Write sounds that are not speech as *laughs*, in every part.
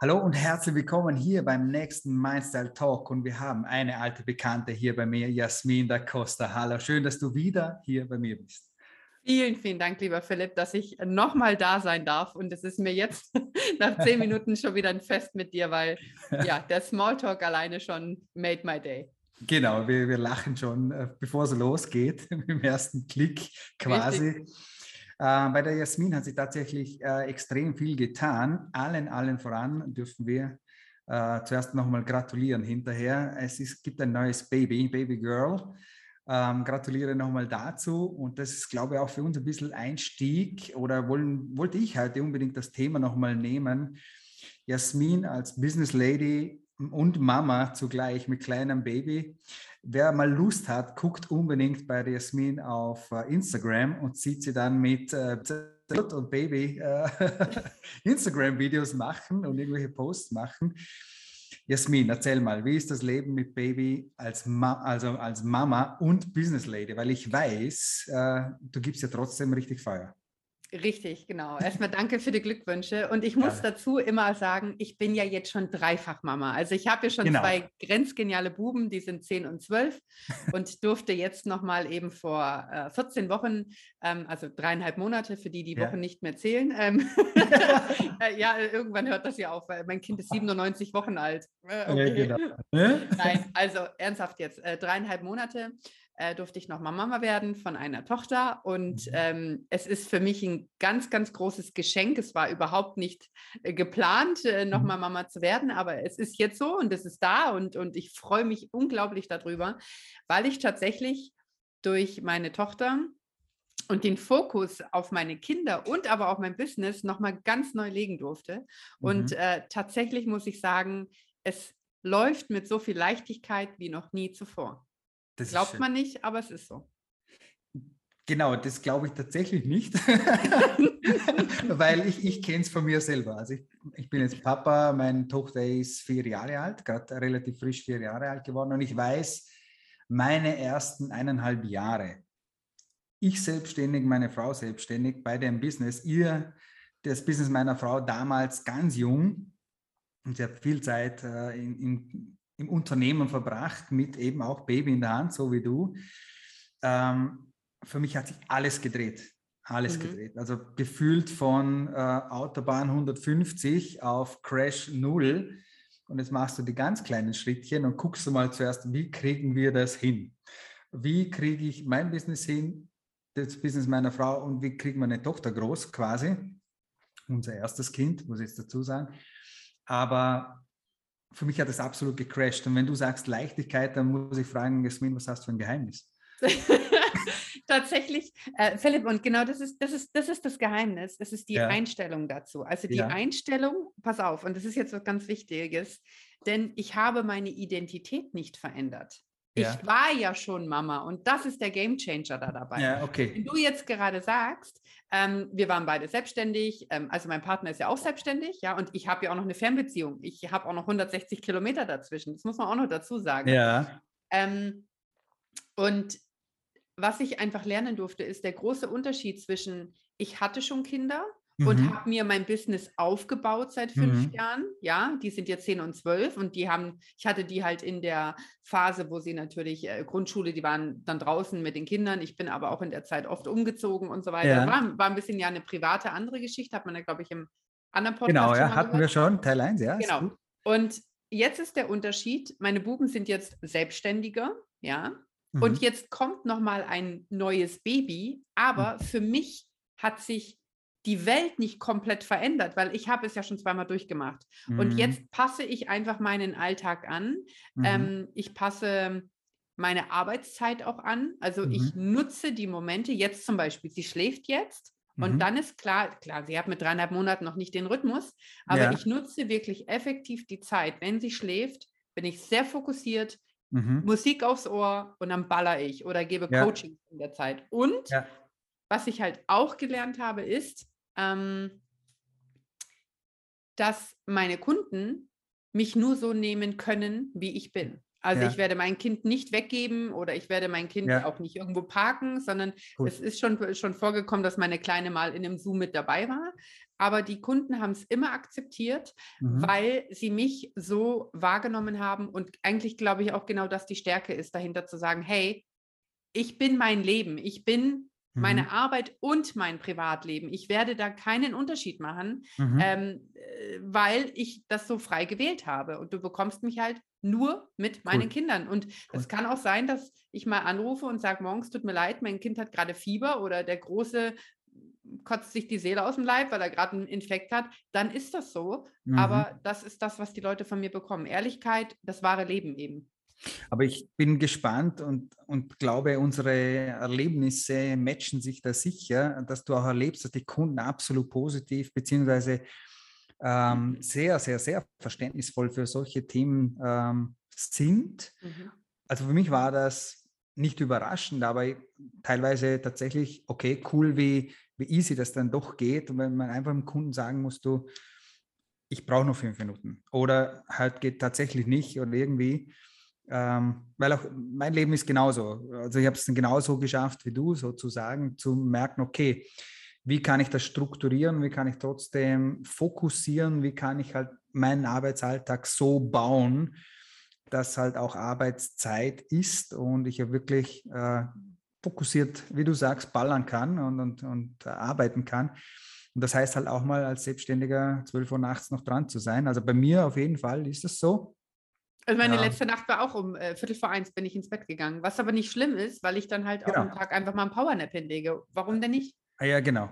Hallo und herzlich willkommen hier beim nächsten Mindstyle Talk und wir haben eine alte Bekannte hier bei mir, Jasmin da Costa. Hallo, schön, dass du wieder hier bei mir bist. Vielen, vielen Dank, lieber Philipp, dass ich nochmal da sein darf. Und es ist mir jetzt *laughs* nach zehn Minuten schon wieder ein Fest mit dir, weil ja, der Smalltalk alleine schon made my day. Genau, wir, wir lachen schon, äh, bevor es losgeht, *laughs* im ersten Klick quasi. Richtig. Äh, bei der Jasmin hat sie tatsächlich äh, extrem viel getan. Allen, allen voran dürfen wir äh, zuerst nochmal gratulieren hinterher. Es ist, gibt ein neues Baby, Baby Girl. Ähm, gratuliere nochmal dazu. Und das ist, glaube ich, auch für uns ein bisschen Einstieg oder wollen, wollte ich heute unbedingt das Thema nochmal nehmen. Jasmin als Business Lady und Mama zugleich mit kleinem Baby. Wer mal Lust hat, guckt unbedingt bei Jasmin auf äh, Instagram und sieht sie dann mit äh, und Baby äh, *laughs* Instagram-Videos machen und irgendwelche Posts machen. Jasmin, erzähl mal, wie ist das Leben mit Baby als, Ma also als Mama und Business Lady? Weil ich weiß, äh, du gibst ja trotzdem richtig Feuer. Richtig, genau. Erstmal danke für die Glückwünsche. Und ich muss ja. dazu immer sagen, ich bin ja jetzt schon dreifach Mama. Also ich habe ja schon genau. zwei grenzgeniale Buben, die sind 10 und 12 und *laughs* durfte jetzt nochmal eben vor äh, 14 Wochen, ähm, also dreieinhalb Monate, für die die Wochen nicht mehr zählen. Ähm, *laughs* äh, ja, irgendwann hört das ja auf, weil mein Kind ist 97 Wochen alt. Äh, okay. ja, genau. *laughs* Nein, also ernsthaft jetzt, äh, dreieinhalb Monate äh, durfte ich nochmal Mama werden von einer Tochter. Und mhm. ähm, es ist für mich ein ganz, ganz großes Geschenk. Es war überhaupt nicht äh, geplant, äh, nochmal mhm. Mama zu werden, aber es ist jetzt so und es ist da und, und ich freue mich unglaublich darüber, weil ich tatsächlich durch meine Tochter und den Fokus auf meine Kinder und aber auch mein Business nochmal ganz neu legen durfte. Mhm. Und äh, tatsächlich muss ich sagen, es läuft mit so viel Leichtigkeit wie noch nie zuvor. Das Glaubt man nicht, aber es ist so. Genau, das glaube ich tatsächlich nicht, *laughs* weil ich, ich kenne es von mir selber. Also ich, ich bin jetzt Papa, meine Tochter ist vier Jahre alt, gerade relativ frisch vier Jahre alt geworden und ich weiß, meine ersten eineinhalb Jahre, ich selbstständig, meine Frau selbstständig, beide im Business, ihr, das Business meiner Frau damals ganz jung und sie hat viel Zeit äh, in, in im Unternehmen verbracht, mit eben auch Baby in der Hand, so wie du. Ähm, für mich hat sich alles gedreht. Alles mhm. gedreht. Also gefühlt von äh, Autobahn 150 auf Crash 0. Und jetzt machst du die ganz kleinen Schrittchen und guckst du mal zuerst, wie kriegen wir das hin? Wie kriege ich mein Business hin, das Business meiner Frau und wie kriegen wir eine Tochter groß quasi? Unser erstes Kind, muss ich jetzt dazu sagen. Aber für mich hat das absolut gecrashed. Und wenn du sagst Leichtigkeit, dann muss ich fragen, Jasmin, was hast du für ein Geheimnis? *laughs* Tatsächlich, äh, Philipp, und genau das ist, das ist, das ist das Geheimnis. Es ist die ja. Einstellung dazu. Also die ja. Einstellung, pass auf, und das ist jetzt was ganz Wichtiges, denn ich habe meine Identität nicht verändert. Ja. Ich war ja schon Mama und das ist der Gamechanger da dabei. Ja, okay. Wenn du jetzt gerade sagst, ähm, wir waren beide selbstständig, ähm, also mein Partner ist ja auch selbstständig, ja, und ich habe ja auch noch eine Fernbeziehung. Ich habe auch noch 160 Kilometer dazwischen. Das muss man auch noch dazu sagen. Ja. Ähm, und was ich einfach lernen durfte, ist der große Unterschied zwischen, ich hatte schon Kinder und mhm. habe mir mein Business aufgebaut seit fünf mhm. Jahren. Ja, die sind jetzt zehn und zwölf und die haben, ich hatte die halt in der Phase, wo sie natürlich äh, Grundschule, die waren dann draußen mit den Kindern. Ich bin aber auch in der Zeit oft umgezogen und so weiter. Ja. War, war ein bisschen ja eine private andere Geschichte, hat man ja, glaube ich, im anderen Podcast. Genau, ja, hatten gehört. wir schon, Teil 1, ja. Genau. Und jetzt ist der Unterschied, meine Buben sind jetzt selbstständiger, ja. Mhm. Und jetzt kommt nochmal ein neues Baby, aber mhm. für mich hat sich die Welt nicht komplett verändert, weil ich habe es ja schon zweimal durchgemacht. Mhm. Und jetzt passe ich einfach meinen Alltag an. Mhm. Ähm, ich passe meine Arbeitszeit auch an. Also mhm. ich nutze die Momente, jetzt zum Beispiel, sie schläft jetzt. Und mhm. dann ist klar, klar, sie hat mit dreieinhalb Monaten noch nicht den Rhythmus, aber ja. ich nutze wirklich effektiv die Zeit. Wenn sie schläft, bin ich sehr fokussiert, mhm. Musik aufs Ohr und dann baller ich oder gebe ja. Coaching in der Zeit. Und ja. Was ich halt auch gelernt habe, ist, ähm, dass meine Kunden mich nur so nehmen können, wie ich bin. Also ja. ich werde mein Kind nicht weggeben oder ich werde mein Kind ja. auch nicht irgendwo parken, sondern Gut. es ist schon, schon vorgekommen, dass meine Kleine mal in einem Zoom mit dabei war. Aber die Kunden haben es immer akzeptiert, mhm. weil sie mich so wahrgenommen haben. Und eigentlich glaube ich auch genau, dass die Stärke ist, dahinter zu sagen, hey, ich bin mein Leben, ich bin meine mhm. Arbeit und mein Privatleben. Ich werde da keinen Unterschied machen, mhm. ähm, äh, weil ich das so frei gewählt habe. Und du bekommst mich halt nur mit meinen cool. Kindern. Und es cool. kann auch sein, dass ich mal anrufe und sage, morgens tut mir leid, mein Kind hat gerade Fieber oder der Große kotzt sich die Seele aus dem Leib, weil er gerade einen Infekt hat, dann ist das so. Mhm. Aber das ist das, was die Leute von mir bekommen. Ehrlichkeit, das wahre Leben eben. Aber ich bin gespannt und, und glaube, unsere Erlebnisse matchen sich da sicher, dass du auch erlebst, dass die Kunden absolut positiv beziehungsweise ähm, mhm. sehr, sehr, sehr verständnisvoll für solche Themen ähm, sind. Mhm. Also für mich war das nicht überraschend, aber teilweise tatsächlich, okay, cool, wie, wie easy das dann doch geht. Und wenn man einfach dem Kunden sagen muss, du, ich brauche nur fünf Minuten oder halt geht tatsächlich nicht oder irgendwie, ähm, weil auch mein Leben ist genauso. Also ich habe es genauso geschafft wie du, sozusagen, zu merken, okay, wie kann ich das strukturieren, wie kann ich trotzdem fokussieren, wie kann ich halt meinen Arbeitsalltag so bauen, dass halt auch Arbeitszeit ist und ich ja wirklich äh, fokussiert, wie du sagst, ballern kann und, und, und arbeiten kann. Und das heißt halt auch mal als Selbstständiger 12 Uhr nachts noch dran zu sein. Also bei mir auf jeden Fall ist es so. Also meine ja. letzte Nacht war auch um äh, Viertel vor eins bin ich ins Bett gegangen, was aber nicht schlimm ist, weil ich dann halt genau. auch am Tag einfach mal einen Powernap hinlege. Warum denn nicht? Ah, ja, genau.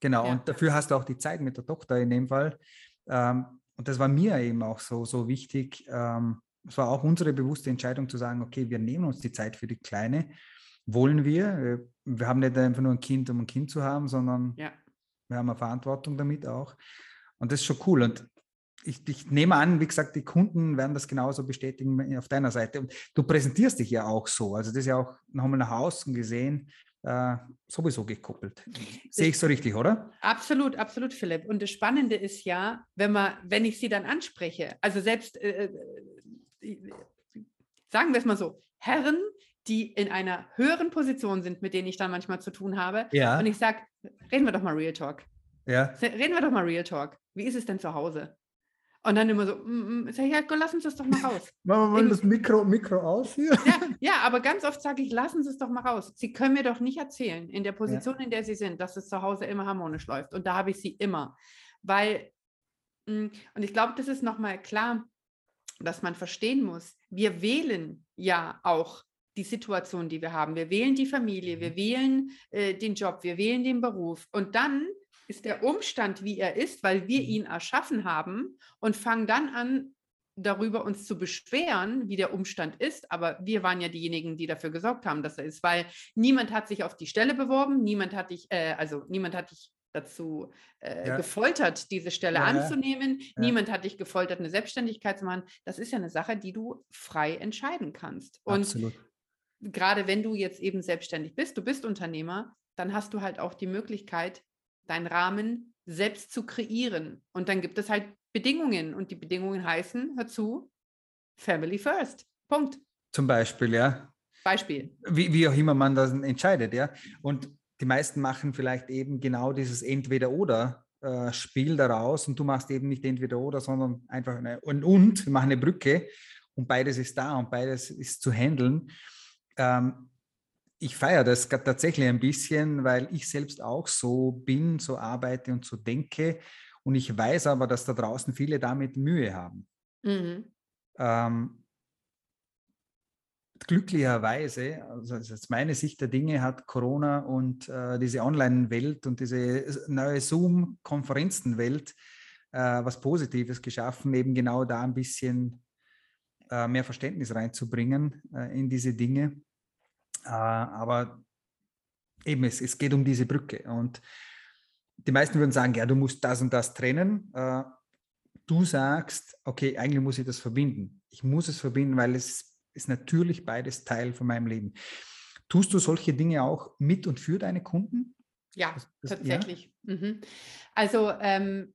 Genau. Ja. Und dafür hast du auch die Zeit mit der Tochter in dem Fall. Ähm, und das war mir eben auch so, so wichtig. Ähm, es war auch unsere bewusste Entscheidung zu sagen, okay, wir nehmen uns die Zeit für die Kleine. Wollen wir? Wir haben nicht einfach nur ein Kind, um ein Kind zu haben, sondern ja. wir haben eine Verantwortung damit auch. Und das ist schon cool. Und ich, ich, nehme an, wie gesagt, die Kunden werden das genauso bestätigen auf deiner Seite. Und du präsentierst dich ja auch so. Also das ist ja auch nochmal nach außen gesehen äh, sowieso gekoppelt. Sehe ich so richtig, oder? Absolut, absolut, Philipp. Und das Spannende ist ja, wenn man, wenn ich sie dann anspreche, also selbst, äh, äh sagen wir es mal so, Herren, die in einer höheren Position sind, mit denen ich dann manchmal zu tun habe. Ja. Und ich sage, reden wir doch mal Real Talk. Ja. Reden wir doch mal Real Talk. Wie ist es denn zu Hause? Und dann immer so, mm, mm, sag ich, ja, lass uns das doch mal raus. *laughs* Machen wir mal das Mikro, Mikro aus hier. Ja, ja, aber ganz oft sage ich, lassen Sie es doch mal raus. Sie können mir doch nicht erzählen, in der Position, ja. in der Sie sind, dass es zu Hause immer harmonisch läuft. Und da habe ich Sie immer. Weil, mm, und ich glaube, das ist nochmal klar, dass man verstehen muss, wir wählen ja auch die Situation, die wir haben. Wir wählen die Familie, wir mhm. wählen äh, den Job, wir wählen den Beruf. Und dann ist der Umstand, wie er ist, weil wir mhm. ihn erschaffen haben und fangen dann an, darüber uns zu beschweren, wie der Umstand ist. Aber wir waren ja diejenigen, die dafür gesorgt haben, dass er ist, weil niemand hat sich auf die Stelle beworben, niemand hat dich, äh, also niemand hat dich dazu äh, ja. gefoltert, diese Stelle ja, anzunehmen. Ja. Niemand hat dich gefoltert, eine Selbstständigkeit zu machen. Das ist ja eine Sache, die du frei entscheiden kannst. Und Absolut. gerade wenn du jetzt eben selbstständig bist, du bist Unternehmer, dann hast du halt auch die Möglichkeit, deinen Rahmen selbst zu kreieren. Und dann gibt es halt Bedingungen und die Bedingungen heißen, hör zu, Family First. Punkt. Zum Beispiel, ja. Beispiel. Wie, wie auch immer man das entscheidet, ja. Und die meisten machen vielleicht eben genau dieses Entweder-Oder-Spiel äh, daraus und du machst eben nicht Entweder-Oder, sondern einfach eine und, und, wir machen eine Brücke und beides ist da und beides ist zu handeln. Ähm, ich feiere das tatsächlich ein bisschen, weil ich selbst auch so bin, so arbeite und so denke. Und ich weiß aber, dass da draußen viele damit Mühe haben. Mhm. Ähm, glücklicherweise, also das ist meine Sicht der Dinge, hat Corona und äh, diese Online-Welt und diese neue Zoom-Konferenzenwelt äh, was Positives geschaffen, eben genau da ein bisschen äh, mehr Verständnis reinzubringen äh, in diese Dinge. Äh, aber eben, es, es geht um diese Brücke. Und die meisten würden sagen, ja, du musst das und das trennen. Äh, du sagst, okay, eigentlich muss ich das verbinden. Ich muss es verbinden, weil es ist natürlich beides Teil von meinem Leben. Tust du solche Dinge auch mit und für deine Kunden? Ja, das, das, tatsächlich. Ja? Mhm. Also ähm,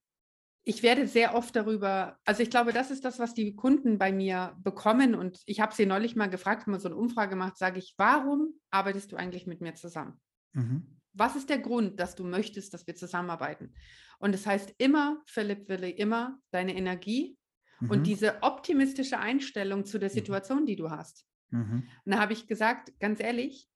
ich werde sehr oft darüber, also ich glaube, das ist das, was die Kunden bei mir bekommen. Und ich habe sie neulich mal gefragt, haben wir so eine Umfrage gemacht, sage ich, warum arbeitest du eigentlich mit mir zusammen? Mhm. Was ist der Grund, dass du möchtest, dass wir zusammenarbeiten? Und das heißt immer, Philipp Wille, immer deine Energie mhm. und diese optimistische Einstellung zu der. Situation, die du hast. Mhm. Und da habe ich gesagt, ganz ehrlich,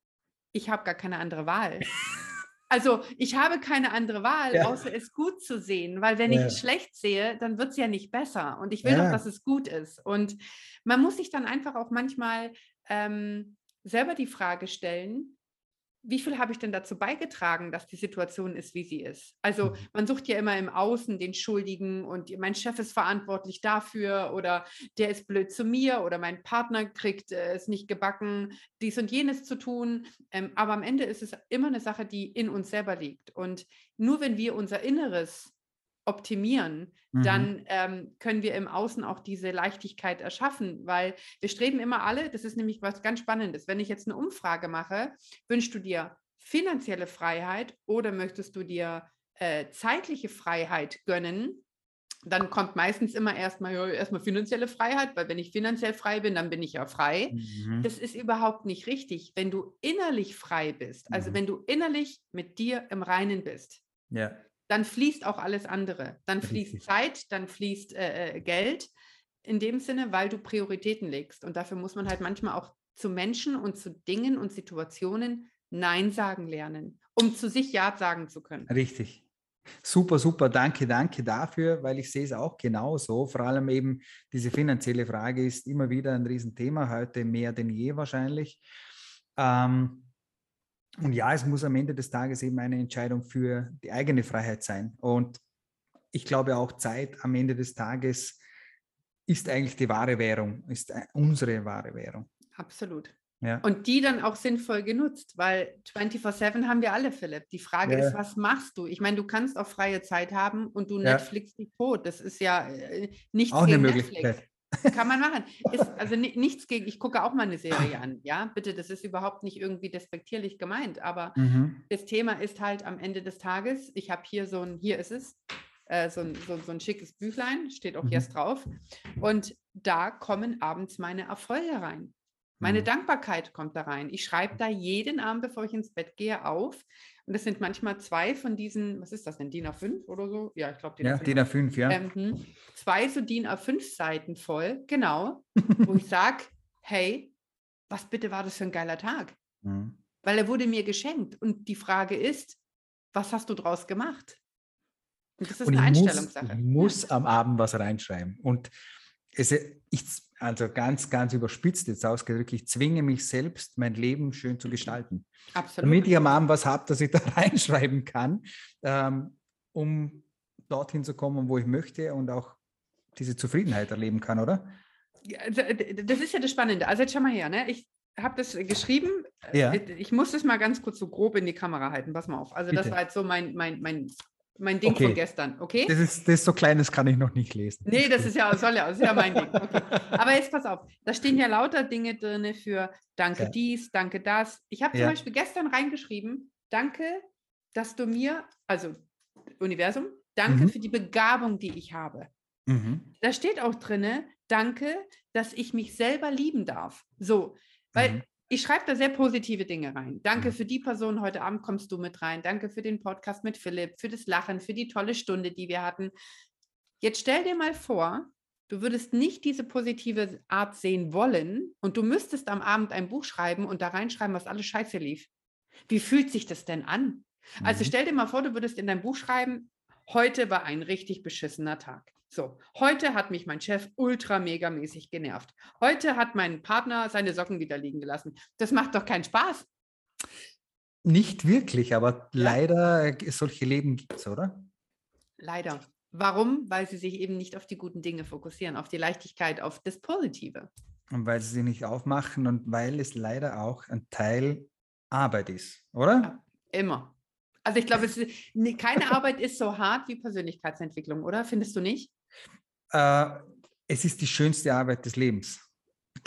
ich habe gar keine andere Wahl. *laughs* Also ich habe keine andere Wahl, ja. außer es gut zu sehen, weil wenn ja. ich es schlecht sehe, dann wird es ja nicht besser. Und ich will ja. doch, dass es gut ist. Und man muss sich dann einfach auch manchmal ähm, selber die Frage stellen, wie viel habe ich denn dazu beigetragen, dass die Situation ist, wie sie ist? Also mhm. man sucht ja immer im Außen den Schuldigen und mein Chef ist verantwortlich dafür oder der ist blöd zu mir oder mein Partner kriegt äh, es nicht gebacken, dies und jenes zu tun. Ähm, aber am Ende ist es immer eine Sache, die in uns selber liegt. Und nur wenn wir unser Inneres optimieren, mhm. dann ähm, können wir im Außen auch diese Leichtigkeit erschaffen, weil wir streben immer alle, das ist nämlich was ganz Spannendes. Wenn ich jetzt eine Umfrage mache, wünschst du dir finanzielle Freiheit oder möchtest du dir äh, zeitliche Freiheit gönnen? Dann kommt meistens immer erstmal ja, erstmal finanzielle Freiheit, weil wenn ich finanziell frei bin, dann bin ich ja frei. Mhm. Das ist überhaupt nicht richtig. Wenn du innerlich frei bist, also mhm. wenn du innerlich mit dir im Reinen bist, ja dann fließt auch alles andere. Dann fließt. Zeit, dann fließt äh, äh, Geld in dem Sinne, weil du Prioritäten legst. Und dafür muss man halt manchmal auch zu Menschen und zu Dingen und Situationen Nein sagen lernen, um zu sich Ja sagen zu können. Richtig. Super, super, danke, danke dafür, weil ich sehe es auch genauso. Vor allem eben diese finanzielle Frage ist immer wieder ein Riesenthema, heute mehr denn je wahrscheinlich. Ähm, und ja, es muss am Ende des Tages eben eine Entscheidung für die eigene Freiheit sein. Und ich glaube auch Zeit am Ende des Tages ist eigentlich die wahre Währung, ist unsere wahre Währung. Absolut. Ja. Und die dann auch sinnvoll genutzt, weil 24-7 haben wir alle, Philipp. Die Frage ja. ist, was machst du? Ich meine, du kannst auch freie Zeit haben und du ja. Netflix dich tot. Das ist ja äh, nichts auch eine Möglichkeit. Netflix. Kann man machen. Ist also nichts gegen, ich gucke auch mal eine Serie an, ja, bitte, das ist überhaupt nicht irgendwie despektierlich gemeint, aber mhm. das Thema ist halt am Ende des Tages, ich habe hier so ein, hier ist es, äh, so, ein, so, so, ein schickes Büchlein, steht auch mhm. jetzt drauf und da kommen abends meine Erfolge rein. Meine mhm. Dankbarkeit kommt da rein. Ich schreibe da jeden Abend, bevor ich ins Bett gehe, auf und das sind manchmal zwei von diesen, was ist das denn, DIN A5 oder so? Ja, ich glaube DIN A5. Ja, DIN A5, ja. Ähm, hm. zwei so DIN A5 Seiten voll, genau, wo ich *laughs* sage, hey, was bitte war das für ein geiler Tag? Mhm. Weil er wurde mir geschenkt. Und die Frage ist, was hast du draus gemacht? Und das ist und eine Einstellungssache. Muss, ich muss am Abend was reinschreiben. Und es, ich, also ganz, ganz überspitzt jetzt ausgedrückt, ich zwinge mich selbst, mein Leben schön zu gestalten. Absolut. Damit ich am Abend was habe, dass ich *laughs* da reinschreiben kann, ähm, um dorthin zu kommen, wo ich möchte und auch diese Zufriedenheit erleben kann, oder? Das ist ja das Spannende. Also jetzt schau mal her, ne? ich habe das geschrieben. Ja. Ich muss das mal ganz kurz so grob in die Kamera halten. Pass mal auf. Also Bitte. das war jetzt so mein, mein, mein mein Ding okay. von gestern, okay? Das ist, das ist so klein, das kann ich noch nicht lesen. Nee, das ist ja, soll ja, ist ja mein Ding. Okay. Aber jetzt pass auf, da stehen ja lauter Dinge drin für Danke ja. dies, danke das. Ich habe zum ja. Beispiel gestern reingeschrieben, danke, dass du mir, also Universum, danke mhm. für die Begabung, die ich habe. Mhm. Da steht auch drin, danke, dass ich mich selber lieben darf. So, weil mhm ich schreibe da sehr positive Dinge rein. Danke mhm. für die Person, heute Abend kommst du mit rein. Danke für den Podcast mit Philipp, für das Lachen, für die tolle Stunde, die wir hatten. Jetzt stell dir mal vor, du würdest nicht diese positive Art sehen wollen und du müsstest am Abend ein Buch schreiben und da reinschreiben, was alles scheiße lief. Wie fühlt sich das denn an? Also mhm. Also stell dir mal vor, du würdest in dein Buch schreiben, heute war ein richtig beschissener Tag. So, heute hat mich mein Chef ultra mega mäßig genervt. Heute hat mein Partner seine Socken wieder liegen gelassen. Das macht doch keinen Spaß. Nicht wirklich, aber ja. leider äh, solche Leben gibt es, oder? Leider. Warum? Weil sie sich eben nicht auf die guten Dinge fokussieren, auf die Leichtigkeit, auf das Positive. Und weil sie sich nicht aufmachen und weil es leider auch ein Teil Arbeit ist, oder? Ja, immer. Also ich glaube, keine Arbeit ist so hart wie Persönlichkeitsentwicklung, oder? Findest du nicht? Äh, es ist die schönste Arbeit des Lebens.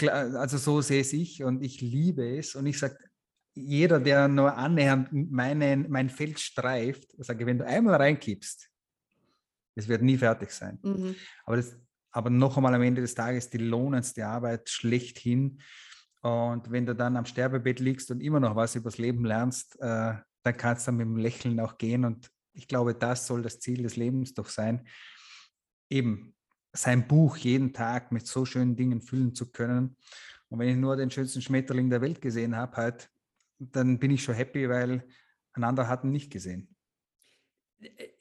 Also so sehe es ich und ich liebe es. Und ich sage, jeder, der nur annähernd meinen, mein Feld streift, sage, wenn du einmal reinkippst, Es wird nie fertig sein. Mhm. Aber, das, aber noch einmal am Ende des Tages die lohnendste Arbeit schlechthin. Und wenn du dann am Sterbebett liegst und immer noch was übers Leben lernst, äh, dann kannst du mit dem Lächeln auch gehen. Und ich glaube, das soll das Ziel des Lebens doch sein. Eben sein Buch jeden Tag mit so schönen Dingen füllen zu können. Und wenn ich nur den schönsten Schmetterling der Welt gesehen habe, halt, dann bin ich schon happy, weil ein anderer hat ihn nicht gesehen.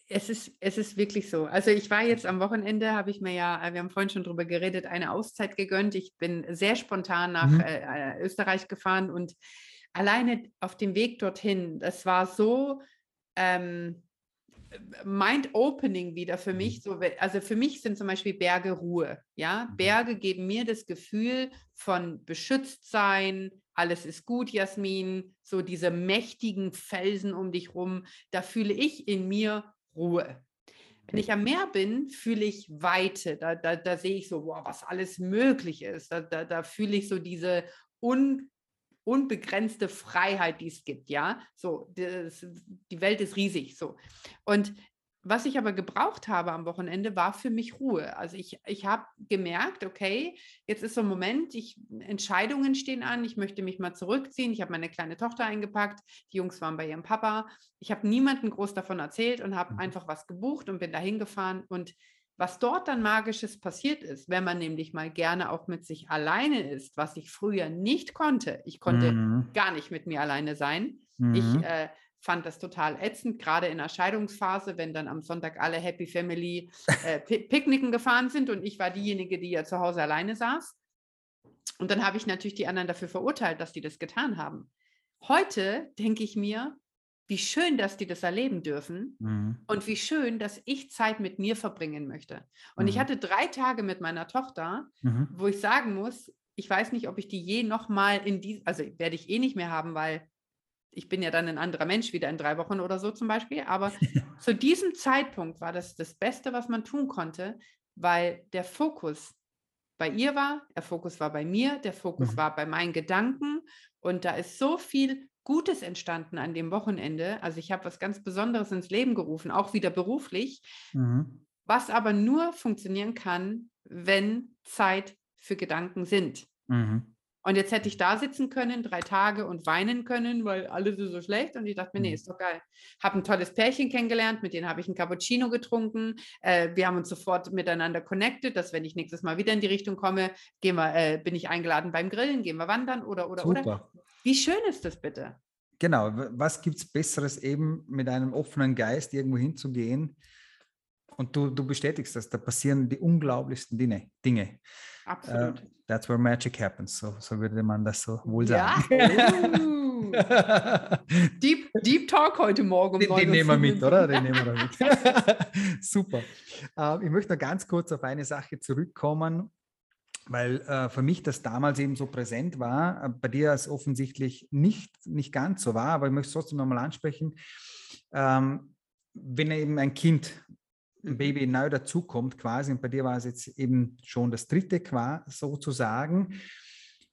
Es ist, es ist wirklich so. Also ich war jetzt am Wochenende, habe ich mir ja, wir haben vorhin schon drüber geredet, eine Auszeit gegönnt. Ich bin sehr spontan nach mhm. äh, äh Österreich gefahren und alleine auf dem Weg dorthin, das war so ähm, mind-opening wieder für mich. Mhm. So, also für mich sind zum Beispiel Berge Ruhe. Ja, mhm. Berge geben mir das Gefühl von beschützt sein. Alles ist gut, Jasmin. So diese mächtigen Felsen um dich rum. Da fühle ich in mir Ruhe. Wenn ich am Meer bin, fühle ich Weite. Da, da, da sehe ich so, wow, was alles möglich ist. Da, da, da fühle ich so diese un unbegrenzte Freiheit, die es gibt, ja. So, das, die Welt ist riesig, so. Und was ich aber gebraucht habe am Wochenende, war für mich Ruhe. Also ich, ich habe gemerkt, okay, jetzt ist so ein Moment, ich, Entscheidungen stehen an, ich möchte mich mal zurückziehen. Ich habe meine kleine Tochter eingepackt, die Jungs waren bei ihrem Papa. Ich habe niemandem groß davon erzählt und habe mhm. einfach was gebucht und bin dahin gefahren und was dort dann Magisches passiert ist, wenn man nämlich mal gerne auch mit sich alleine ist, was ich früher nicht konnte. Ich konnte mhm. gar nicht mit mir alleine sein. Mhm. Ich äh, fand das total ätzend, gerade in der Scheidungsphase, wenn dann am Sonntag alle Happy Family äh, Picknicken gefahren sind und ich war diejenige, die ja zu Hause alleine saß. Und dann habe ich natürlich die anderen dafür verurteilt, dass die das getan haben. Heute denke ich mir, wie schön, dass die das erleben dürfen mhm. und wie schön, dass ich Zeit mit mir verbringen möchte. Und mhm. ich hatte drei Tage mit meiner Tochter, mhm. wo ich sagen muss, ich weiß nicht, ob ich die je nochmal in die, also werde ich eh nicht mehr haben, weil ich bin ja dann ein anderer Mensch wieder in drei Wochen oder so zum Beispiel. Aber *laughs* zu diesem Zeitpunkt war das das Beste, was man tun konnte, weil der Fokus bei ihr war, der Fokus war bei mir, der Fokus mhm. war bei meinen Gedanken und da ist so viel Gutes entstanden an dem Wochenende. Also ich habe was ganz Besonderes ins Leben gerufen, auch wieder beruflich, mhm. was aber nur funktionieren kann, wenn Zeit für Gedanken sind. Mhm. Und jetzt hätte ich da sitzen können, drei Tage und weinen können, weil alles ist so schlecht. Und ich dachte mir, nee, mhm. ist doch geil. Habe ein tolles Pärchen kennengelernt, mit denen habe ich einen Cappuccino getrunken. Äh, wir haben uns sofort miteinander connected, dass wenn ich nächstes Mal wieder in die Richtung komme, gehen wir, äh, bin ich eingeladen beim Grillen, gehen wir wandern oder oder Super. oder. Wie schön ist das bitte? Genau, was gibt es Besseres eben mit einem offenen Geist irgendwo hinzugehen? Und du, du bestätigst das, da passieren die unglaublichsten Dinge. Dinge. Absolut. Uh, that's where magic happens, so, so würde man das so wohl sagen. Ja. Uh. *laughs* Deep, Deep Talk heute Morgen. Um den, den nehmen wir mit, oder? Den nehmen wir mit. *laughs* Super. Uh, ich möchte noch ganz kurz auf eine Sache zurückkommen weil äh, für mich das damals eben so präsent war, äh, bei dir es offensichtlich nicht, nicht ganz so war, aber ich möchte es trotzdem nochmal ansprechen. Ähm, wenn eben ein Kind, ein mhm. Baby neu dazukommt quasi, und bei dir war es jetzt eben schon das dritte quasi sozusagen,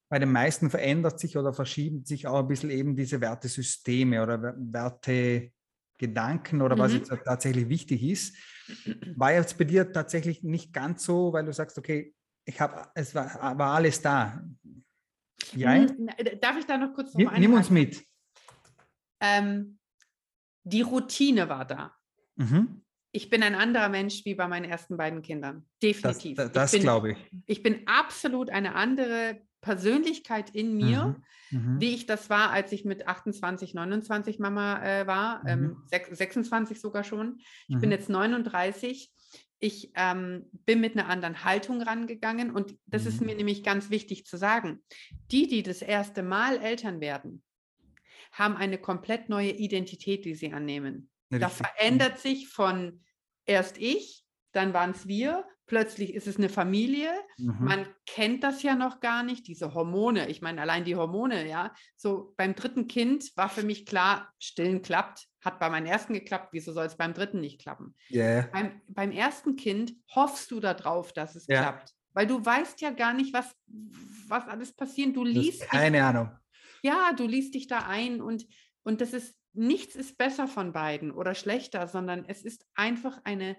bei den meisten verändert sich oder verschieben sich auch ein bisschen eben diese Wertesysteme oder Wertegedanken oder mhm. was jetzt tatsächlich wichtig ist. War jetzt bei dir tatsächlich nicht ganz so, weil du sagst, okay, ich habe, es war, war alles da. Ja? Hm, darf ich da noch kurz noch Nimm uns mit. Ähm, die Routine war da. Mhm. Ich bin ein anderer Mensch wie bei meinen ersten beiden Kindern. Definitiv. Das, das glaube ich. Ich bin absolut eine andere Persönlichkeit in mir, mhm. Mhm. wie ich das war, als ich mit 28, 29 Mama äh, war, mhm. ähm, 26 sogar schon. Ich bin mhm. jetzt 39 ich ähm, bin mit einer anderen Haltung rangegangen und das mhm. ist mir nämlich ganz wichtig zu sagen. Die, die das erste Mal Eltern werden, haben eine komplett neue Identität, die sie annehmen. Ja, da verändert sich von erst ich, dann waren es wir plötzlich ist es eine Familie. Mhm. Man kennt das ja noch gar nicht, diese Hormone. Ich meine, allein die Hormone, ja. So beim dritten Kind war für mich klar, stillen klappt. Hat bei meinem ersten geklappt, wieso soll es beim dritten nicht klappen? Yeah. Beim, beim ersten Kind hoffst du darauf, dass es ja. klappt. Weil du weißt ja gar nicht, was, was alles passiert. Du liest. Keine dich, Ahnung. Ja, du liest dich da ein und, und das ist, nichts ist besser von beiden oder schlechter, sondern es ist einfach eine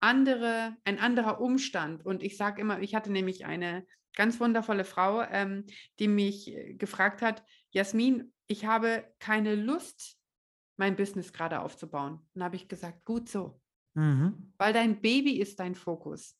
andere, ein anderer Umstand. Und ich sage immer, ich hatte nämlich eine ganz wundervolle Frau, ähm, die mich äh, gefragt hat, Jasmin, ich habe keine Lust, mein Business gerade aufzubauen. Und dann habe ich gesagt, gut so. Mhm. Weil dein Baby ist dein Fokus.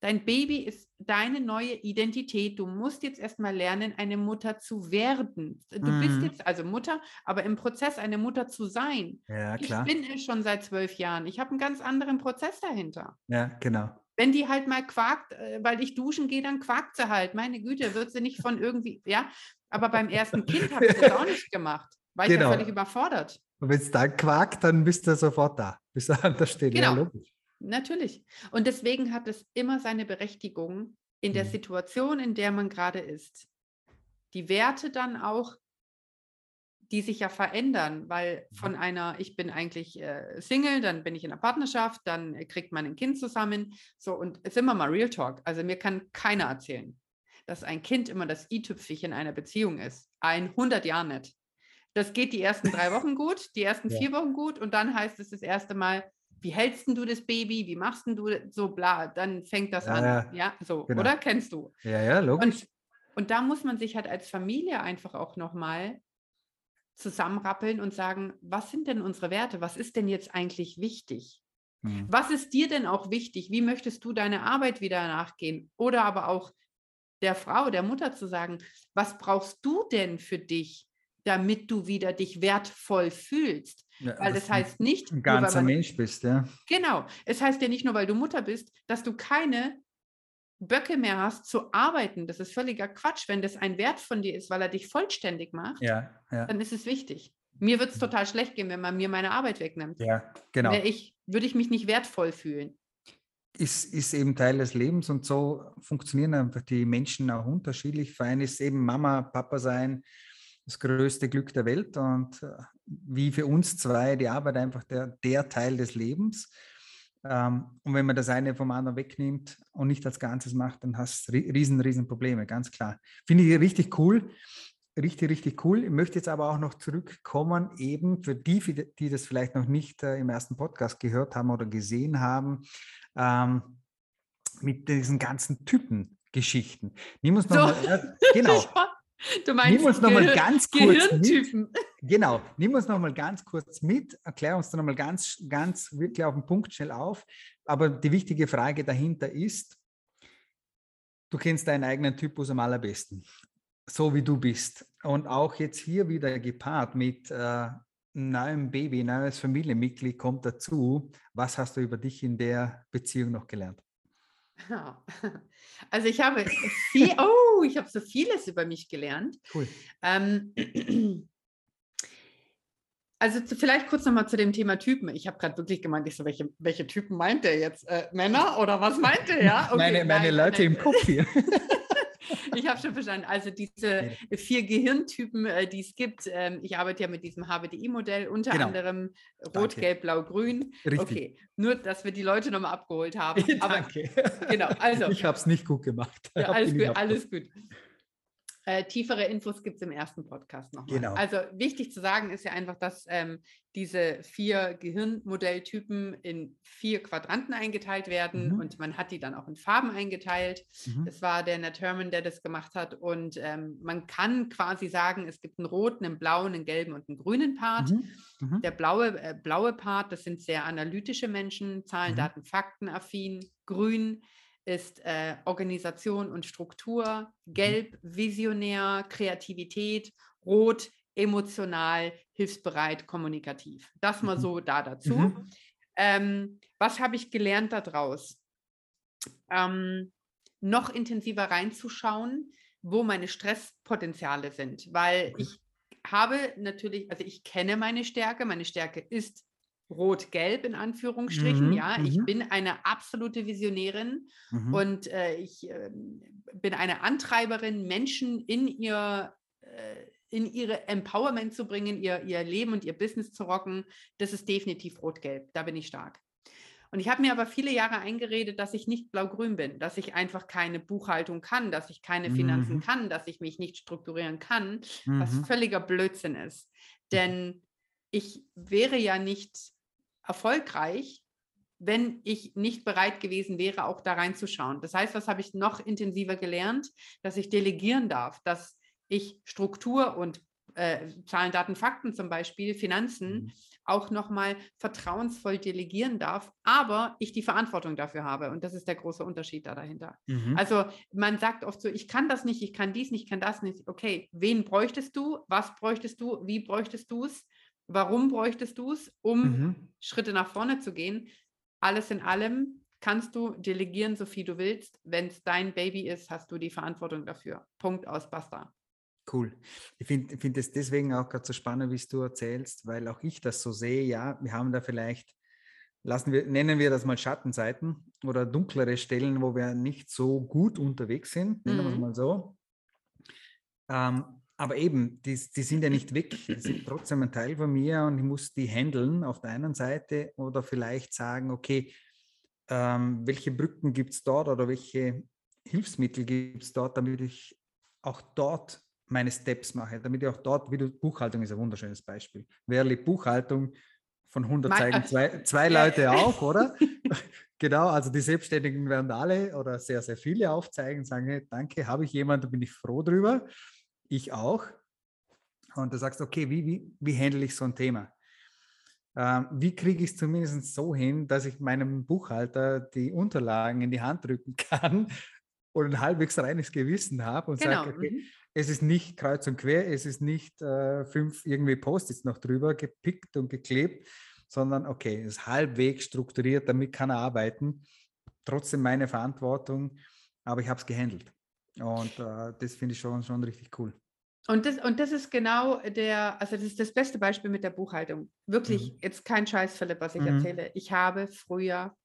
Dein Baby ist deine neue Identität. Du musst jetzt erstmal lernen, eine Mutter zu werden. Du mhm. bist jetzt also Mutter, aber im Prozess eine Mutter zu sein. Ja, klar. Ich bin es schon seit zwölf Jahren. Ich habe einen ganz anderen Prozess dahinter. Ja, genau. Wenn die halt mal quakt, äh, weil ich duschen gehe, dann quakt sie halt. Meine Güte, wird sie nicht von irgendwie, ja. Aber beim ersten Kind habe ich das auch nicht gemacht. War genau. ich ja genau. völlig überfordert. Und wenn es dann quakt, dann bist du sofort da. Bist du an der Stelle. Genau. Ja, logisch. Natürlich. Und deswegen hat es immer seine Berechtigung in der mhm. Situation, in der man gerade ist. Die Werte dann auch, die sich ja verändern, weil von einer, ich bin eigentlich äh, Single, dann bin ich in einer Partnerschaft, dann kriegt man ein Kind zusammen. So, und sind wir mal Real Talk. Also mir kann keiner erzählen, dass ein Kind immer das i-Tüpfchen einer Beziehung ist. Ein 100 Jahre nicht. Das geht die ersten drei Wochen gut, die ersten ja. vier Wochen gut und dann heißt es das erste Mal, wie hältst du das Baby, wie machst du so bla, dann fängt das ja, an. Ja, ja so, genau. oder? Kennst du? Ja, ja, logisch. Und, und da muss man sich halt als Familie einfach auch nochmal zusammenrappeln und sagen, was sind denn unsere Werte? Was ist denn jetzt eigentlich wichtig? Mhm. Was ist dir denn auch wichtig? Wie möchtest du deine Arbeit wieder nachgehen? Oder aber auch der Frau, der Mutter zu sagen, was brauchst du denn für dich, damit du wieder dich wertvoll fühlst? Ja, weil das, das heißt nicht, ein ganzer man, Mensch bist, ja. Genau. Es heißt ja nicht nur, weil du Mutter bist, dass du keine Böcke mehr hast zu arbeiten. Das ist völliger Quatsch. Wenn das ein Wert von dir ist, weil er dich vollständig macht, ja, ja. dann ist es wichtig. Mir wird es total schlecht gehen, wenn man mir meine Arbeit wegnimmt. Ja, genau. Ich, würde ich mich nicht wertvoll fühlen. Ist, ist eben Teil des Lebens und so funktionieren einfach die Menschen auch unterschiedlich. Für einen ist eben Mama, Papa sein, das größte Glück der Welt und äh, wie für uns zwei die Arbeit einfach der, der Teil des Lebens. Ähm, und wenn man das eine vom anderen wegnimmt und nicht als Ganzes macht, dann hast du riesen, riesen Probleme, ganz klar. Finde ich richtig cool. Richtig, richtig cool. Ich möchte jetzt aber auch noch zurückkommen, eben für die, die das vielleicht noch nicht äh, im ersten Podcast gehört haben oder gesehen haben, ähm, mit diesen ganzen Typengeschichten. Nimm uns noch so. mal, genau. *laughs* Du meinst nimm uns noch mal ganz kurz Gehirntypen. Mit. *laughs* Genau, nimm uns noch mal ganz kurz mit, erklär uns da noch mal ganz, ganz wirklich auf den Punkt schnell auf. Aber die wichtige Frage dahinter ist, du kennst deinen eigenen Typus am allerbesten, so wie du bist. Und auch jetzt hier wieder gepaart mit äh, neuem Baby, neues Familienmitglied kommt dazu. Was hast du über dich in der Beziehung noch gelernt? Ja. *laughs* Also ich habe viel, *laughs* oh, ich habe so vieles über mich gelernt. Cool. Ähm, *clears throat* also zu, vielleicht kurz nochmal zu dem Thema Typen. Ich habe gerade wirklich gemeint, ich so, welche, welche Typen meint er jetzt? Äh, Männer oder was meint er? Ja? *laughs* Okay, meine, meine nein, Leute nein. im Kopf hier. Ich habe schon verstanden. Also diese vier Gehirntypen, äh, die es gibt. Ähm, ich arbeite ja mit diesem HBDI-Modell, unter genau. anderem Rot, Danke. Gelb, Blau, Grün. Richtig. Okay, nur, dass wir die Leute nochmal abgeholt haben. *laughs* Aber, Danke. Genau, also. Ich habe es nicht gut gemacht. Ja, alles gut, alles gut. Äh, tiefere Infos gibt es im ersten Podcast nochmal. Genau. Also wichtig zu sagen ist ja einfach, dass ähm, diese vier Gehirnmodelltypen in vier Quadranten eingeteilt werden mhm. und man hat die dann auch in Farben eingeteilt. Mhm. Das war der Nat Herman, der das gemacht hat. Und ähm, man kann quasi sagen, es gibt einen roten, einen blauen, einen gelben und einen grünen Part. Mhm. mhm. Der blaue, äh, blaue Part, das sind sehr analytische Menschen, Zahlen, mhm. Daten, Fakten affin. Grün ist äh, Organisation und Struktur, mhm. gelb visionär, Kreativität, rot emotional, hilfsbereit, kommunikativ. Das mal mhm. so da dazu. Mhm. Ähm, was habe ich gelernt daraus? Ähm, noch intensiver reinzuschauen, wo meine Stresspotenziale sind, weil ich habe natürlich, also ich kenne meine Stärke, meine Stärke ist Rot-Gelb in Anführungsstrichen. Mhm, ja, ich mhm. bin eine absolute Visionärin mhm. und äh, ich äh, bin eine Antreiberin, Menschen in ihr äh, in ihre Empowerment zu bringen, ihr, ihr Leben und ihr Business zu rocken. Das ist definitiv Rot-Gelb. Da bin ich stark. Und ich habe mir aber viele Jahre eingeredet, dass ich nicht blau-grün bin, dass ich einfach keine Buchhaltung kann, dass ich keine Finanzen mhm. kann, dass ich mich nicht strukturieren kann, was mhm. völliger Blödsinn ist. Denn ich wäre ja nicht erfolgreich, wenn ich nicht bereit gewesen wäre, auch da reinzuschauen. Das heißt, was habe ich noch intensiver gelernt? Dass ich delegieren darf, dass ich Struktur und äh, Zahlen, Daten, Fakten zum Beispiel, Finanzen, mhm. auch nochmal vertrauensvoll delegieren darf, aber ich die Verantwortung dafür habe. Und das ist der große Unterschied da dahinter. Mhm. Also man sagt oft so, ich kann das nicht, ich kann dies nicht, ich kann das nicht. Okay, wen bräuchtest du? Was bräuchtest du? Wie bräuchtest du es? Warum bräuchtest du es, um mhm. Schritte nach vorne zu gehen? Alles in allem kannst du delegieren, so viel du willst. Wenn es dein Baby ist, hast du die Verantwortung dafür. Punkt aus, basta. Cool. Ich finde find es deswegen auch gerade so spannend, wie du erzählst, weil auch ich das so sehe. Ja, wir haben da vielleicht, lassen wir, nennen wir das mal Schattenseiten oder dunklere Stellen, wo wir nicht so gut unterwegs sind, nennen wir es mhm. mal so. Ähm, aber eben, die, die sind ja nicht weg. Die sind *laughs* trotzdem ein Teil von mir und ich muss die handeln auf der einen Seite oder vielleicht sagen, okay, ähm, welche Brücken gibt es dort oder welche Hilfsmittel gibt es dort, damit ich auch dort meine Steps mache, damit ich auch dort, wie du, Buchhaltung ist ein wunderschönes Beispiel. Wer liebt Buchhaltung? Von 100 mein, zeigen *laughs* zwei, zwei Leute auch, oder? *laughs* genau, also die Selbstständigen werden alle oder sehr, sehr viele aufzeigen, sagen, hey, danke, habe ich jemanden, da bin ich froh drüber. Ich auch. Und du sagst, okay, wie, wie, wie handle ich so ein Thema? Ähm, wie kriege ich es zumindest so hin, dass ich meinem Buchhalter die Unterlagen in die Hand drücken *laughs* kann und ein halbwegs reines Gewissen habe und genau. sage, okay, mhm es ist nicht kreuz und quer, es ist nicht äh, fünf irgendwie Post-its noch drüber gepickt und geklebt, sondern okay, es ist halbwegs strukturiert, damit kann er arbeiten. Trotzdem meine Verantwortung, aber ich habe es gehandelt. Und äh, das finde ich schon, schon richtig cool. Und das, und das ist genau der, also das ist das beste Beispiel mit der Buchhaltung. Wirklich, mhm. jetzt kein Scheiß, Philipp, was ich mhm. erzähle. Ich habe früher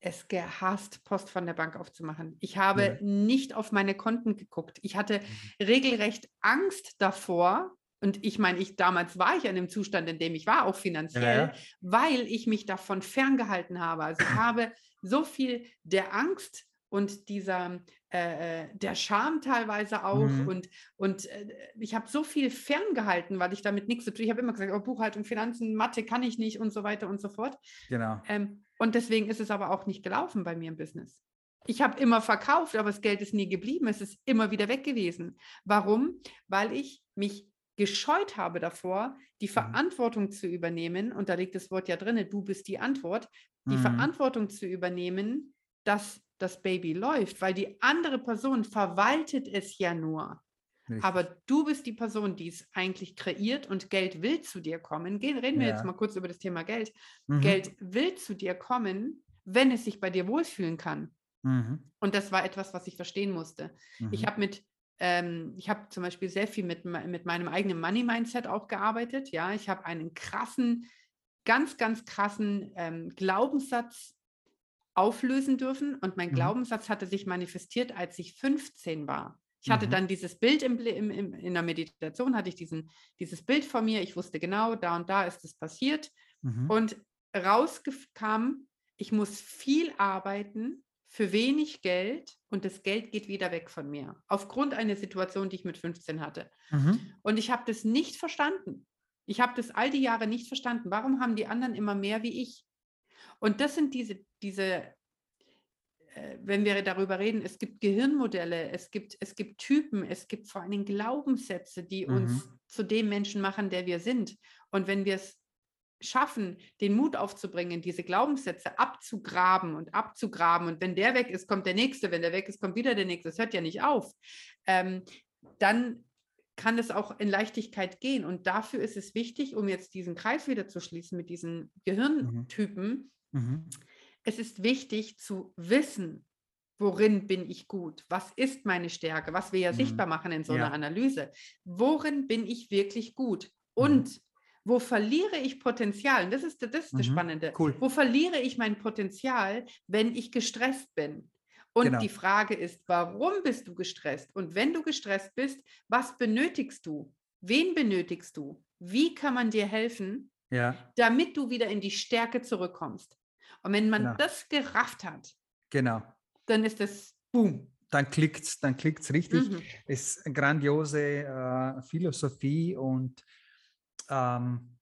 es gehasst, Post von der Bank aufzumachen. Ich habe ja. nicht auf meine Konten geguckt. Ich hatte mhm. regelrecht Angst davor. Und ich meine, ich damals war ich in dem Zustand, in dem ich war, auch finanziell, ja. weil ich mich davon ferngehalten habe. Also ich *clears throat* habe so viel der Angst und dieser äh, äh, der Charme teilweise auch mhm. und und äh, ich habe so viel ferngehalten, weil ich damit nichts zu tun. Ich habe immer gesagt, oh, Buchhaltung, Finanzen, Mathe kann ich nicht und so weiter und so fort. Genau. Ähm, und deswegen ist es aber auch nicht gelaufen bei mir im Business. Ich habe immer verkauft, aber das Geld ist nie geblieben. Es ist immer wieder weg gewesen. Warum? Weil ich mich gescheut habe davor, die mhm. Verantwortung zu übernehmen. Und da liegt das Wort ja drin, du bist die Antwort. Die mhm. Verantwortung zu übernehmen, dass das Baby läuft, weil die andere Person verwaltet es ja nur. Richtig. Aber du bist die Person, die es eigentlich kreiert und Geld will zu dir kommen. Gehen, reden wir ja. jetzt mal kurz über das Thema Geld. Mhm. Geld will zu dir kommen, wenn es sich bei dir wohlfühlen kann. Mhm. Und das war etwas, was ich verstehen musste. Mhm. Ich habe mit, ähm, ich habe zum Beispiel sehr viel mit, mit meinem eigenen Money-Mindset auch gearbeitet. Ja, ich habe einen krassen, ganz, ganz krassen ähm, Glaubenssatz auflösen dürfen. Und mein mhm. Glaubenssatz hatte sich manifestiert, als ich 15 war. Ich hatte mhm. dann dieses Bild im, im, im, in der Meditation, hatte ich diesen, dieses Bild vor mir. Ich wusste genau, da und da ist es passiert. Mhm. Und rauskam, ich muss viel arbeiten für wenig Geld und das Geld geht wieder weg von mir. Aufgrund einer Situation, die ich mit 15 hatte. Mhm. Und ich habe das nicht verstanden. Ich habe das all die Jahre nicht verstanden. Warum haben die anderen immer mehr wie ich? Und das sind diese, diese äh, wenn wir darüber reden, es gibt Gehirnmodelle, es gibt, es gibt Typen, es gibt vor allen Dingen Glaubenssätze, die mhm. uns zu dem Menschen machen, der wir sind. Und wenn wir es schaffen, den Mut aufzubringen, diese Glaubenssätze abzugraben und abzugraben, und wenn der weg ist, kommt der nächste, wenn der weg ist, kommt wieder der nächste, es hört ja nicht auf, ähm, dann kann es auch in Leichtigkeit gehen. Und dafür ist es wichtig, um jetzt diesen Kreis wieder zu schließen mit diesen mhm. Gehirntypen, mhm es ist wichtig zu wissen, worin bin ich gut? Was ist meine Stärke? Was wir ja mhm. sichtbar machen in so ja. einer Analyse. Worin bin ich wirklich gut? Mhm. Und mhm. wo verliere ich Potenzial? Und das ist, das, ist das mhm. Spannende. Cool. Wo verliere ich mein Potenzial, wenn ich gestresst bin? Und genau. die Frage ist, warum bist du gestresst? Und wenn du gestresst bist, was benötigst du? Wen benötigst du? Wie kann man dir helfen, ja. damit du wieder in die Stärke zurückkommst? Und wenn man genau. das gerafft hat, genau. dann ist das Boom. Dann klickt es dann klickt's richtig. Mhm. Es ist eine grandiose äh, Philosophie und ähm,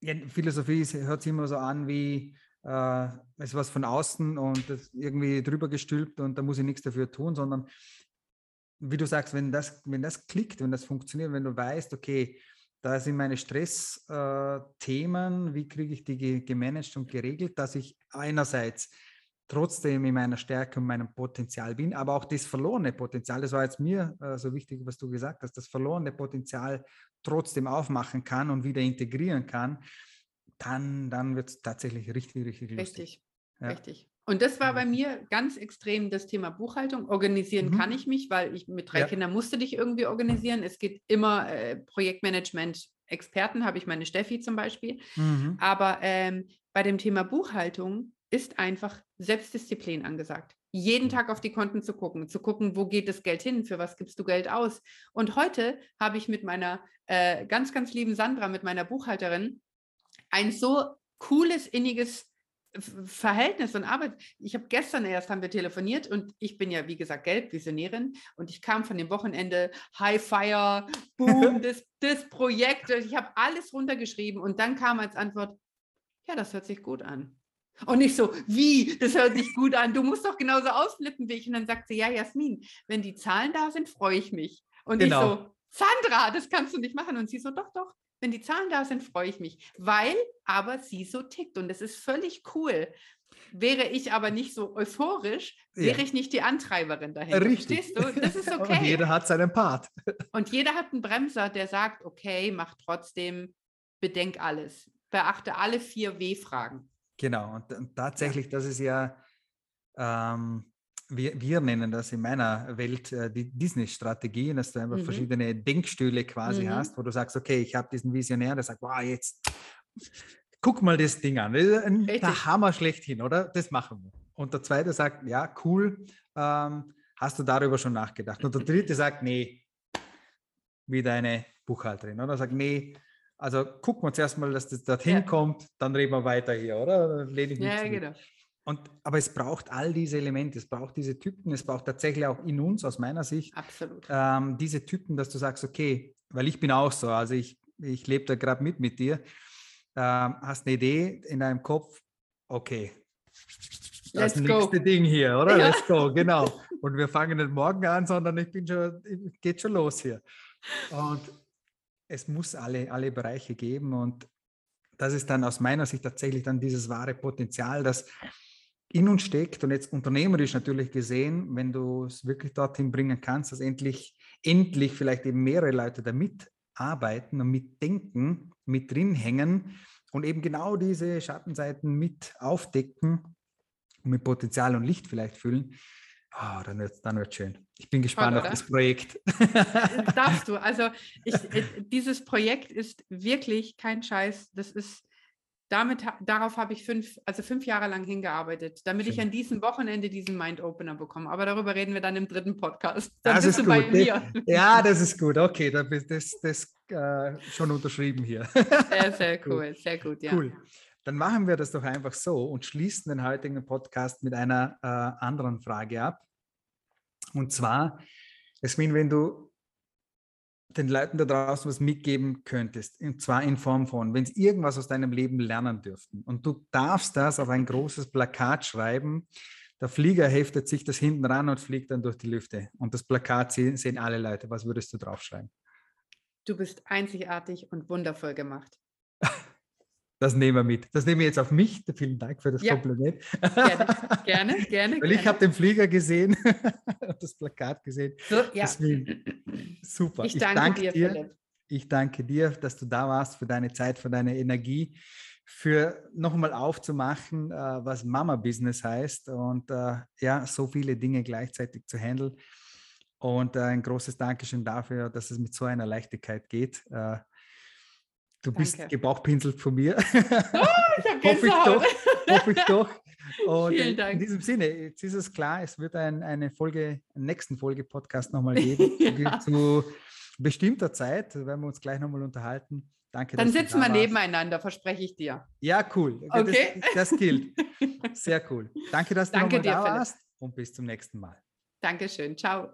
ja, Philosophie hört sich immer so an wie äh, ist was von außen und das irgendwie drüber gestülpt und da muss ich nichts dafür tun, sondern wie du sagst, wenn das, wenn das klickt, wenn das funktioniert, wenn du weißt, okay, da sind meine Stressthemen, äh, wie kriege ich die gemanagt und geregelt, dass ich einerseits trotzdem in meiner Stärke und meinem Potenzial bin, aber auch das verlorene Potenzial, das war jetzt mir äh, so wichtig, was du gesagt hast, das verlorene Potenzial trotzdem aufmachen kann und wieder integrieren kann, dann, dann wird es tatsächlich richtig, richtig lustig. Richtig, ja. richtig. Und das war bei mir ganz extrem das Thema Buchhaltung. Organisieren mhm. kann ich mich, weil ich mit drei ja. Kindern musste dich irgendwie organisieren. Es gibt immer äh, Projektmanagement. Experten habe ich meine Steffi zum Beispiel. Mhm. Aber ähm, bei dem Thema Buchhaltung ist einfach Selbstdisziplin angesagt. Jeden mhm. Tag auf die Konten zu gucken, zu gucken, wo geht das Geld hin, für was gibst du Geld aus. Und heute habe ich mit meiner äh, ganz, ganz lieben Sandra, mit meiner Buchhalterin, ein so cooles, inniges Verhältnis und Arbeit. Ich habe gestern erst haben wir telefoniert und ich bin ja wie gesagt Geldvisionärin und ich kam von dem Wochenende High Fire, Boom, *laughs* das, das Projekt. Ich habe alles runtergeschrieben und dann kam als Antwort, ja, das hört sich gut an. Und nicht so, wie, das hört sich gut an, du musst doch genauso ausflippen wie ich. Und dann sagt sie, ja, Jasmin, wenn die Zahlen da sind, freue ich mich. Und genau. ich so, Sandra, das kannst du nicht machen. Und sie so, doch, doch, wenn die Zahlen da sind, freue ich mich, weil aber sie so tickt und es ist völlig cool. Wäre ich aber nicht so euphorisch, wäre ja. ich nicht die Antreiberin dahinter. Richtig. Verstehst du? Das ist *laughs* okay. Und jeder hat seinen Part. *laughs* Und jeder hat einen Bremser, der sagt, okay, mach trotzdem, bedenk alles. Beachte alle vier W-Fragen. Genau, und, und tatsächlich, ja. das ist ja ähm, wir, wir nennen das in meiner Welt äh, die Disney-Strategie, dass du einfach mhm. verschiedene Denkstühle quasi mhm. hast, wo du sagst, okay, ich habe diesen Visionär, der sagt, wow, jetzt guck mal das Ding an. Richtig. Der Hammer schlechthin, oder? Das machen wir. Und der zweite sagt, ja, cool, ähm, hast du darüber schon nachgedacht? Und der dritte sagt, nee, wie deine Buchhalterin, oder? Sagt, nee, also gucken wir uns erstmal, dass das dorthin ja. kommt, dann reden wir weiter hier, oder? Dann ja, genau. Und, aber es braucht all diese Elemente, es braucht diese Typen, es braucht tatsächlich auch in uns, aus meiner Sicht, ähm, diese Typen, dass du sagst, okay, weil ich bin auch so, also ich, ich lebe da gerade mit mit dir, ähm, hast eine Idee in deinem Kopf, okay, das Let's nächste go. Ding hier, oder? Ja. Let's go, *laughs* genau. Und wir fangen nicht morgen an, sondern ich bin schon, geht schon los hier. Und es muss alle, alle Bereiche geben und das ist dann aus meiner Sicht tatsächlich dann dieses wahre Potenzial, dass in uns steckt und jetzt unternehmerisch natürlich gesehen, wenn du es wirklich dorthin bringen kannst, dass endlich, endlich vielleicht eben mehrere Leute da mitarbeiten und mitdenken, mit drin hängen und eben genau diese Schattenseiten mit aufdecken und mit Potenzial und Licht vielleicht füllen, oh, dann wird es dann wird's schön. Ich bin gespannt Voll, auf das Projekt. Darfst *laughs* du. Also ich, äh, dieses Projekt ist wirklich kein Scheiß. Das ist damit, darauf habe ich fünf, also fünf Jahre lang hingearbeitet, damit Schön. ich an diesem Wochenende diesen Mind-Opener bekomme. Aber darüber reden wir dann im dritten Podcast. Dann das ist gut. Ja, das ist gut. Okay, das ist das, das äh, schon unterschrieben hier. Sehr, sehr *laughs* cool. Sehr gut, ja. Cool. Dann machen wir das doch einfach so und schließen den heutigen Podcast mit einer äh, anderen Frage ab. Und zwar, Esmin, wenn du den Leuten da draußen was mitgeben könntest, und zwar in Form von, wenn sie irgendwas aus deinem Leben lernen dürften und du darfst das auf ein großes Plakat schreiben, der Flieger heftet sich das hinten ran und fliegt dann durch die Lüfte und das Plakat sehen alle Leute. Was würdest du draufschreiben? Du bist einzigartig und wundervoll gemacht. Das nehmen wir mit. Das nehmen wir jetzt auf mich. Vielen Dank für das ja. Kompliment. Gerne, gerne, *laughs* gerne. Weil ich habe den Flieger gesehen, *laughs* das Plakat gesehen. So, ja. Deswegen, super. Ich danke, ich danke dir, dir, Philipp. Ich danke dir, dass du da warst, für deine Zeit, für deine Energie, für nochmal aufzumachen, äh, was Mama-Business heißt und äh, ja, so viele Dinge gleichzeitig zu handeln. Und äh, ein großes Dankeschön dafür, dass es mit so einer Leichtigkeit geht. Du Danke. bist gebauchpinselt von mir. Oh, ich *laughs* hoffe ich doch. Hoffe ich doch. *laughs* Und Vielen Dank. in diesem Sinne, jetzt ist es klar, es wird ein, eine Folge, einen nächsten Folge-Podcast nochmal geben *laughs* ja. zu bestimmter Zeit. Da werden wir uns gleich nochmal unterhalten. Danke. Dann sitzen wir nebeneinander, verspreche ich dir. Ja, cool. Okay. Das, das gilt. Sehr cool. Danke, dass du Danke dir, da warst und bis zum nächsten Mal. Dankeschön. Ciao.